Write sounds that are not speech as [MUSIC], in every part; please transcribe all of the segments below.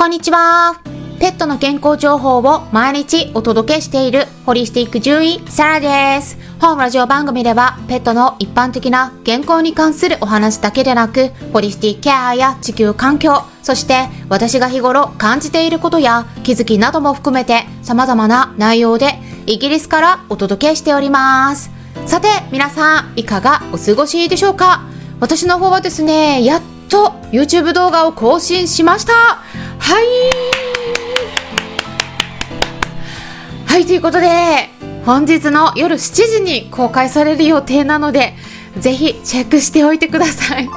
こんにちは。ペットの健康情報を毎日お届けしているホリスティック獣医サラです。本ラジオ番組ではペットの一般的な健康に関するお話だけでなく、ホリスティックケアや地球環境、そして私が日頃感じていることや気づきなども含めて様々な内容でイギリスからお届けしております。さて皆さんいかがお過ごしでしょうか？私の方はですね、やっと YouTube 動画を更新しましたはいはい、ということで、本日の夜7時に公開される予定なので、ぜひチェックしておいてください。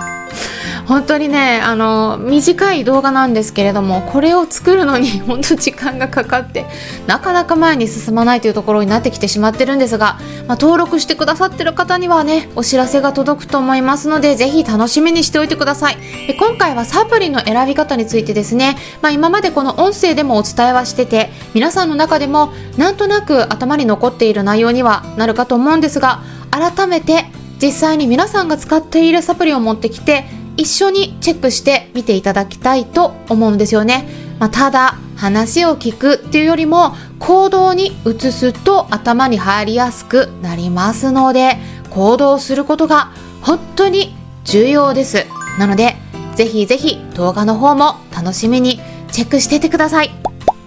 本当にね、あの、短い動画なんですけれども、これを作るのに [LAUGHS] 本当時間がかかって、なかなか前に進まないというところになってきてしまってるんですが、まあ、登録してくださってる方にはね、お知らせが届くと思いますので、ぜひ楽しみにしておいてください。で今回はサプリの選び方についてですね、まあ、今までこの音声でもお伝えはしてて、皆さんの中でもなんとなく頭に残っている内容にはなるかと思うんですが、改めて実際に皆さんが使っているサプリを持ってきて、一緒にチェックしてみていただきたいと思うんですよね。まあ、ただ話を聞くっていうよりも行動に移すと頭に入りやすくなりますので行動することが本当に重要です。なのでぜひぜひ動画の方も楽しみにチェックしててください。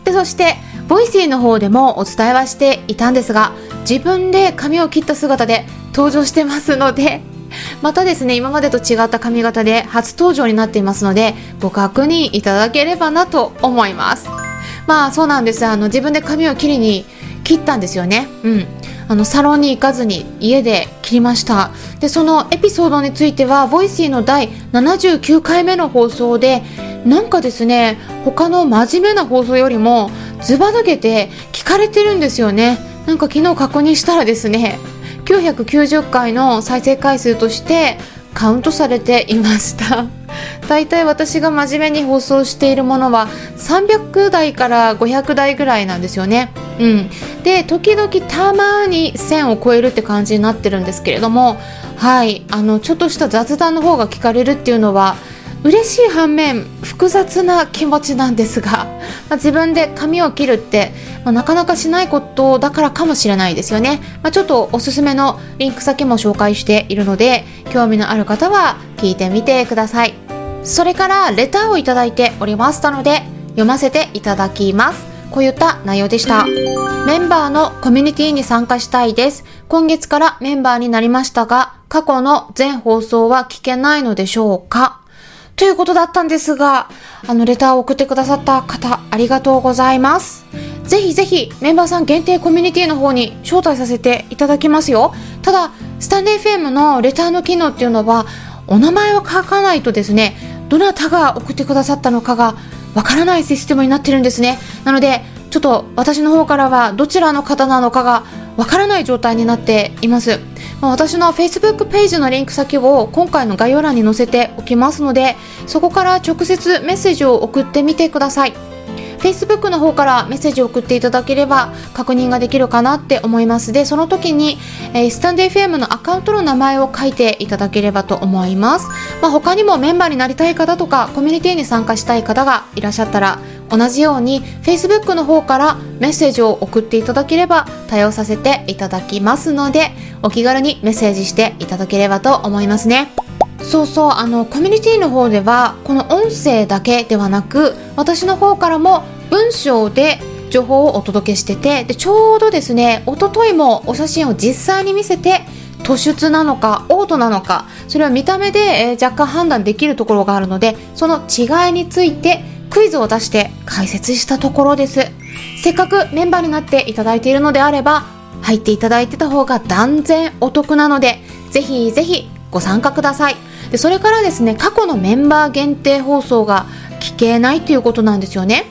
でそしてボイシーの方でもお伝えはしていたんですが自分で髪を切った姿で登場してますのでまたですね今までと違った髪型で初登場になっていますのでご確認いただければなと思います。まあそうなんです。あの自分で髪を切りに切ったんですよね。うん。あのサロンに行かずに家で切りました。でそのエピソードについてはボイシーの第79回目の放送でなんかですね他の真面目な放送よりもズバ抜けて聞かれてるんですよね。なんか昨日確認したらですね990回の再生回数としてカウントされていました。[LAUGHS] 大体私が真面目に放送しているものは300台から500台ぐらいなんですよね。うん。で時々たまに1000を超えるって感じになってるんですけれどもはい。あのちょっとした雑談の方が聞かれるっていうのは嬉しい反面複雑な気持ちなんですが、まあ、自分で髪を切るって、まあ、なかなかしないことだからかもしれないですよね、まあ、ちょっとおすすめのリンク先も紹介しているので興味のある方は聞いてみてください。それからレターをいただいておりましたので読ませていただきます。こういった内容でした。メンバーのコミュニティに参加したいです。今月からメンバーになりましたが過去の全放送は聞けないのでしょうか？ということだったんですが、あの、レターを送ってくださった方、ありがとうございます。ぜひぜひ、メンバーさん限定コミュニティの方に招待させていただきますよ。ただ、スタンデー FM のレターの機能っていうのは、お名前を書かないとですね、どなたが送ってくださったのかがわからないシステムになってるんですね。なので、ちょっと私の方からはどちらの方なのかがわからない状態になっています。まあ、私の Facebook ページのリンク先を今回の概要欄に載せておきますのでそこから直接メッセージを送ってみてください。Facebook の方からメッセージを送っていただければ確認ができるかなって思います。でその時に、えー、スタンデー FM のアカウントの名前を書いていただければと思います、まあ、他にもメンバーになりたい方とかコミュニティに参加したい方がいらっしゃったら同じように Facebook の方からメッセージを送っていただければ対応させていただきますのでお気軽にメッセージしていただければと思いますね。そうそうあのコミュニティの方ではこの音声だけではなく私の方からも文章で情報をお届けしててでちょうどですね一昨日もお写真を実際に見せて突出なのかオートなのかそれは見た目で、えー、若干判断できるところがあるのでその違いについてクイズを出して解説したところです。せっかくメンバーになっていただいているのであれば入っていただいてた方が断然お得なのでぜひぜひご参加ください。でそれからですね過去のメンバー限定放送が聞けないということなんですよね、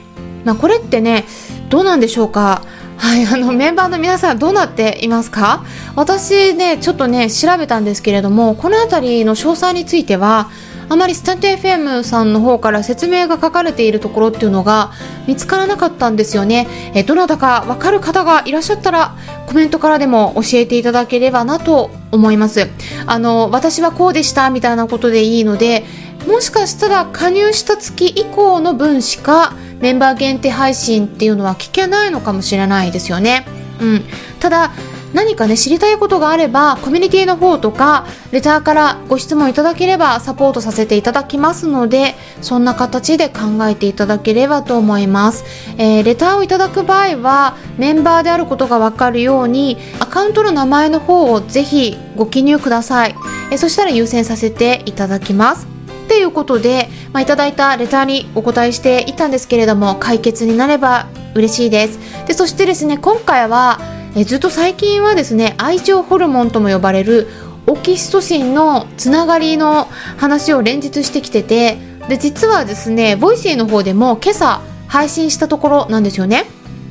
まあ、これってねどうなんでしょうか？はい、[LAUGHS] あのメンバーの皆さんどうなっていますか？私ねちょっとね調べたんですけれどもこの辺りの詳細についてはあまりスタンド FM さんの方から説明が書かれているところっていうのが見つからなかったんですよね。えどなたかわかる方がいらっしゃったらコメントからでも教えていただければなと思います。あの私はこうでしたみたいなことでいいのでもしかしたら加入した月以降の分しかメンバー限定配信っていうのは聞けないのかもしれないですよね。うん、ただ何かね知りたいことがあればコミュニティの方とかレターからご質問いただければサポートさせていただきますのでそんな形で考えていただければと思います、えー、レターをいただく場合はメンバーであることがわかるようにアカウントの名前の方をぜひご記入ください、えー、そしたら優先させていただきます。ということで、まあ、いただいたレターにお答えしていたんですけれども解決になれば嬉しいです。でそしてですね今回はえずっと最近はですね愛情ホルモンとも呼ばれるオキシトシンのつながりの話を連日してきててで実はですねボイシーの方でも今朝配信したところなんですよね。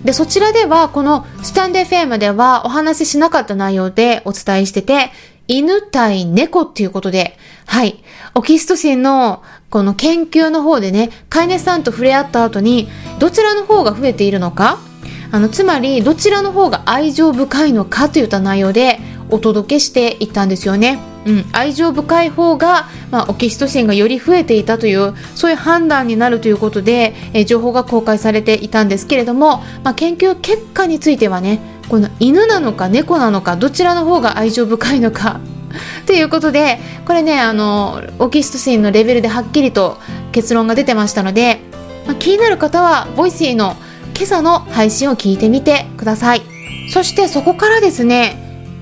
でそちらではこのスタンドエフエムではお話ししなかった内容でお伝えしてて犬対猫っていうことではい。オキシトシンのこの研究の方でね飼い主さんと触れ合った後にどちらの方が増えているのかあのつまりどちらの方が愛情深いのかといった内容でお届けしていったんですよね。うん、愛情深い方が、まあ、オキシトシンがより増えていたというそういう判断になるということで、え情報が公開されていたんですけれども、まあ、研究結果についてはねこの犬なのか猫なのかどちらの方が愛情深いのか [LAUGHS] ということでこれねあのオキシトシンのレベルではっきりと結論が出てましたので、まあ、気になる方はボイシーの今朝の配信を聞いてみてください。そしてそこからですね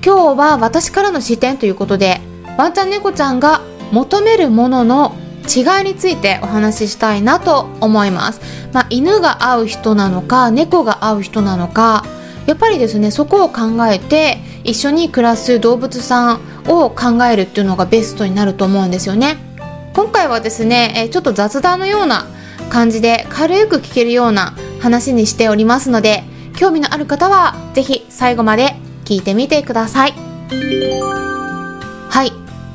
今日は私からの視点ということでワンちゃん猫ちゃんが求めるものの違いについてお話ししたいなと思います、まあ、犬が合う人なのか猫が合う人なのかやっぱりですねそこを考えて一緒に暮らす動物さんを考えるっていうのがベストになると思うんですよね。今回はですねちょっと雑談のような感じで軽く聞けるような話にしておりますので興味のある方は是非最後まで聞いてみてください。はい。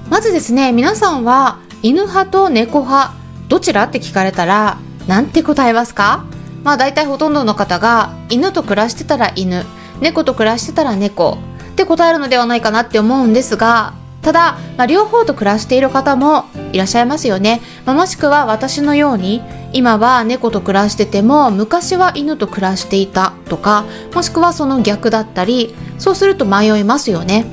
まずですね皆さんは犬派と猫派どちらって聞かれたら何て答えますか？まあ大体ほとんどの方が犬と暮らしてたら犬猫と暮らしてたら猫って答えるのではないかなって思うんですがただ、まあ、両方と暮らしている方もいらっしゃいますよね、まあ、もしくは私のように今は猫と暮らしてても昔は犬と暮らしていたとかもしくはその逆だったりそうすると迷いますよね。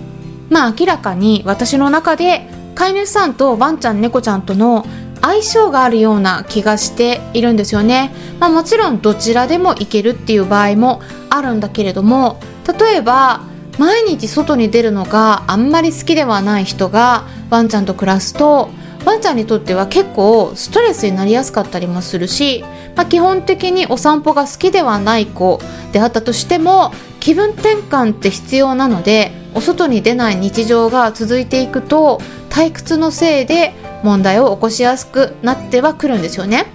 まあ明らかに私の中で飼い主さんとワンちゃん猫ちゃんとの相性があるような気がしているんですよね、まあ、もちろんどちらでもいけるっていう場合もあるんだけれども例えば毎日外に出るのがあんまり好きではない人がワンちゃんと暮らすとワンちゃんにとっては結構ストレスになりやすかったりもするし、まあ、基本的にお散歩が好きではない子であったとしても気分転換って必要なのでお外に出ない日常が続いていくと退屈のせいで問題を起こしやすくなってはくるんですよね。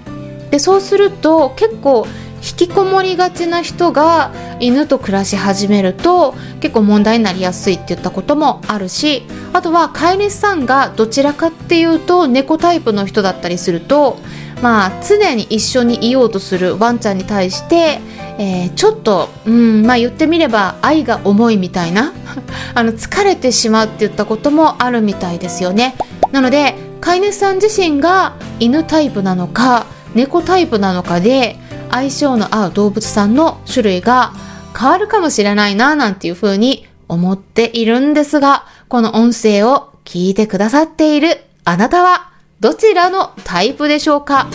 でそうすると結構引きこもりがちな人が犬と暮らし始めると結構問題になりやすいって言ったこともあるしあとは飼い主さんがどちらかっていうと猫タイプの人だったりするとまあ常に一緒にいようとするワンちゃんに対して、えー、ちょっとうんまあ言ってみれば愛が重いみたいな [LAUGHS] あの疲れてしまうって言ったこともあるみたいですよね。なので飼い主さん自身が犬タイプなのか猫タイプなのかで相性の合う動物さんの種類が変わるかもしれないななんていうふうに思っているんですが、この音声を聞いてくださっているあなたはどちらのタイプでしょうか？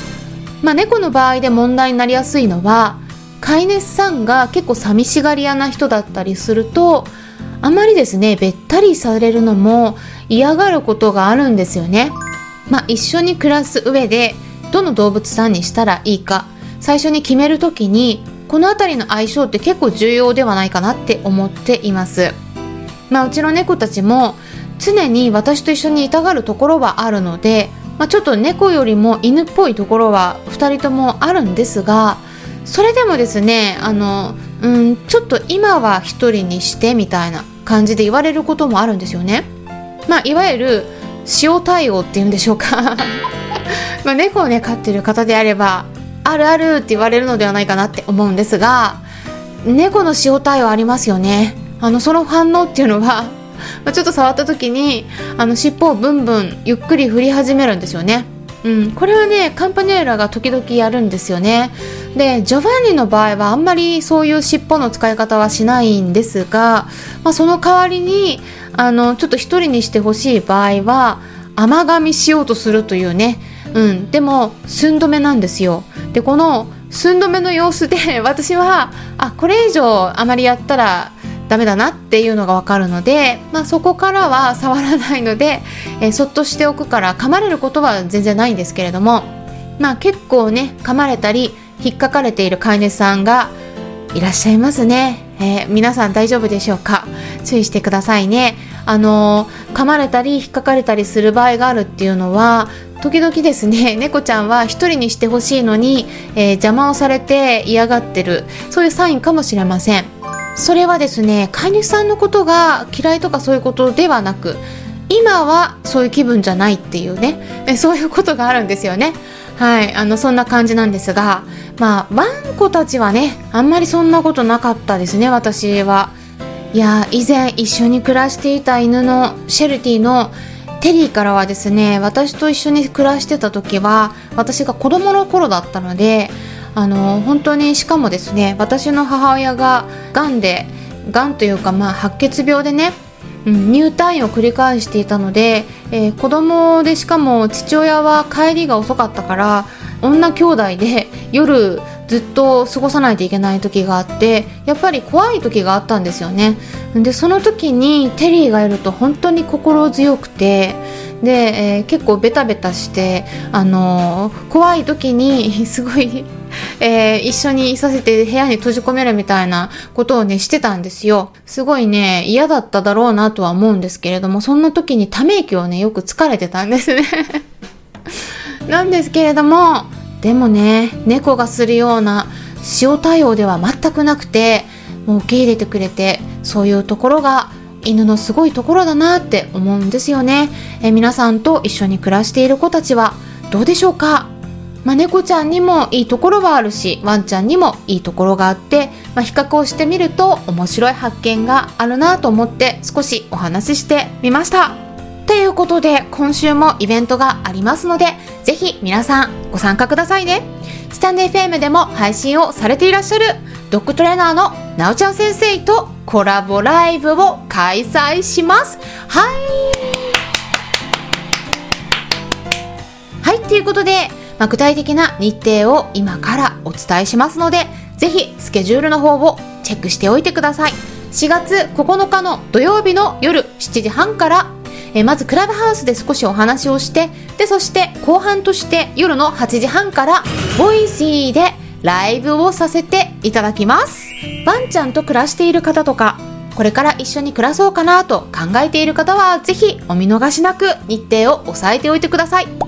まあ、猫の場合で問題になりやすいのは、飼い主さんが結構寂しがり屋な人だったりすると、あまりですね、べったりされるのも嫌がることがあるんですよね。まあ、一緒に暮らす上で、どの動物さんにしたらいいか、最初に決める時にこの辺りの相性って結構重要ではないかなって思っています。まあうちの猫たちも常に私と一緒にいたがるところはあるので、まあ、ちょっと猫よりも犬っぽいところは2人ともあるんですがそれでもですねあのうんちょっと今は1人にしてみたいな感じで言われることもあるんですよね。まあいわゆる塩対応っていうんでしょうか。[LAUGHS] まあ猫をね飼ってる方であればあるあるって言われるのではないかなって思うんですが猫の塩対応ありますよね。あのその反応っていうのは [LAUGHS] まちょっと触った時にあの尻尾をブンブンゆっくり振り始めるんですよね。うん、これはねカンパネーラが時々やるんですよね。でジョバンニの場合はあんまりそういう尻尾の使い方はしないんですが、まあ、その代わりにあのちょっと一人にしてほしい場合は甘噛みしようとするというね、うん、でも寸止めなんですよ。でこの寸止めの様子で [LAUGHS] 私はあこれ以上あまりやったらダメだなっていうのが分かるので、まあ、そこからは触らないので、えー、そっとしておくから噛まれることは全然ないんですけれども、まあ、結構ね噛まれたり引っかかれている飼い主さんがいらっしゃいますね、えー、皆さん大丈夫でしょうか？注意してくださいね。あのー、噛まれたり引っかかれたりする場合があるっていうのは時々ですね [LAUGHS] 猫ちゃんは一人にしてほしいのに、えー、邪魔をされて嫌がってる。そういうサインかもしれません。それはですね飼い主さんのことが嫌いとかそういうことではなく今はそういう気分じゃないっていうね [LAUGHS] そういうことがあるんですよね。はいあのそんな感じなんですがまあワンコたちはねあんまりそんなことなかったですね私は。いや以前一緒に暮らしていた犬のシェルティのテリーからはですね私と一緒に暮らしてた時は私が子供の頃だったのであの本当にしかもですね私の母親ががんでがんというかまあ白血病でね、うん、入退院を繰り返していたので、えー、子供でしかも父親は帰りが遅かったから女兄弟で夜ずっと過ごさないといけない時があってやっぱり怖い時があったんですよね。でその時にテリーがいると本当に心強くてで、えー、結構ベタベタしてあのー、怖い時に [LAUGHS] すごいえー、一緒にいさせて部屋に閉じ込めるみたいなことをね、してたんですよ。すごいね、嫌だっただろうなとは思うんですけれども、そんな時にため息をね、よく疲れてたんですね [LAUGHS] なんですけれども、でもね、猫がするような塩対応では全くなくて、もう受け入れてくれて、そういうところが犬のすごいところだなって思うんですよね。え皆さんと一緒に暮らしている子たちはどうでしょうか？まあ、猫ちゃんにもいいところはあるしワンちゃんにもいいところがあって、まあ、比較をしてみると面白い発見があるなと思って少しお話ししてみました。ということで今週もイベントがありますのでぜひ皆さんご参加くださいね。スタンデー FM でも配信をされていらっしゃるドッグトレーナーのなおちゃん先生とコラボライブを開催します。はい。はいということでまあ、具体的な日程を今からお伝えしますので、ぜひスケジュールの方をチェックしておいてください。4月9日の土曜日の夜7時半から、えまずクラブハウスで少しお話をして、で、そして後半として夜の8時半から、ボイシーでライブをさせていただきます。ワンちゃんと暮らしている方とか、これから一緒に暮らそうかなと考えている方は、ぜひお見逃しなく日程を押さえておいてください。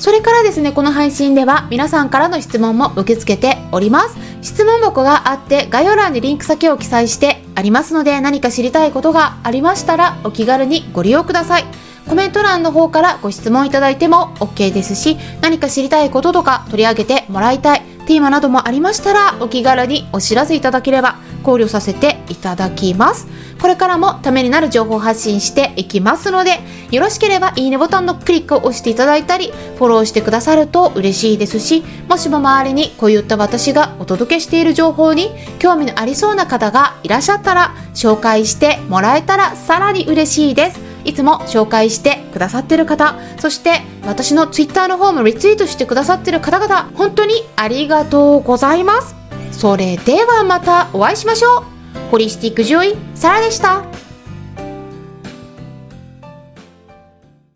それからですね、この配信では皆さんからの質問も受け付けております。質問箱があって概要欄にリンク先を記載してありますので何か知りたいことがありましたらお気軽にご利用ください。コメント欄の方からご質問いただいても OK ですし何か知りたいこととか取り上げてもらいたいテーマなどもありましたらお気軽にお知らせいただければ考慮させていただきます。これからもためになる情報発信していきますので、よろしければいいねボタンのクリックを押していただいたり、フォローしてくださると嬉しいですし、もしも周りにこういった私がお届けしている情報に興味のありそうな方がいらっしゃったら、紹介してもらえたらさらに嬉しいです。いつも紹介してくださってる方、そして私の Twitter の方もリツイートしてくださってる方々、本当にありがとうございます。それではまたお会いしましょう。ホリスティック獣医、サラでした。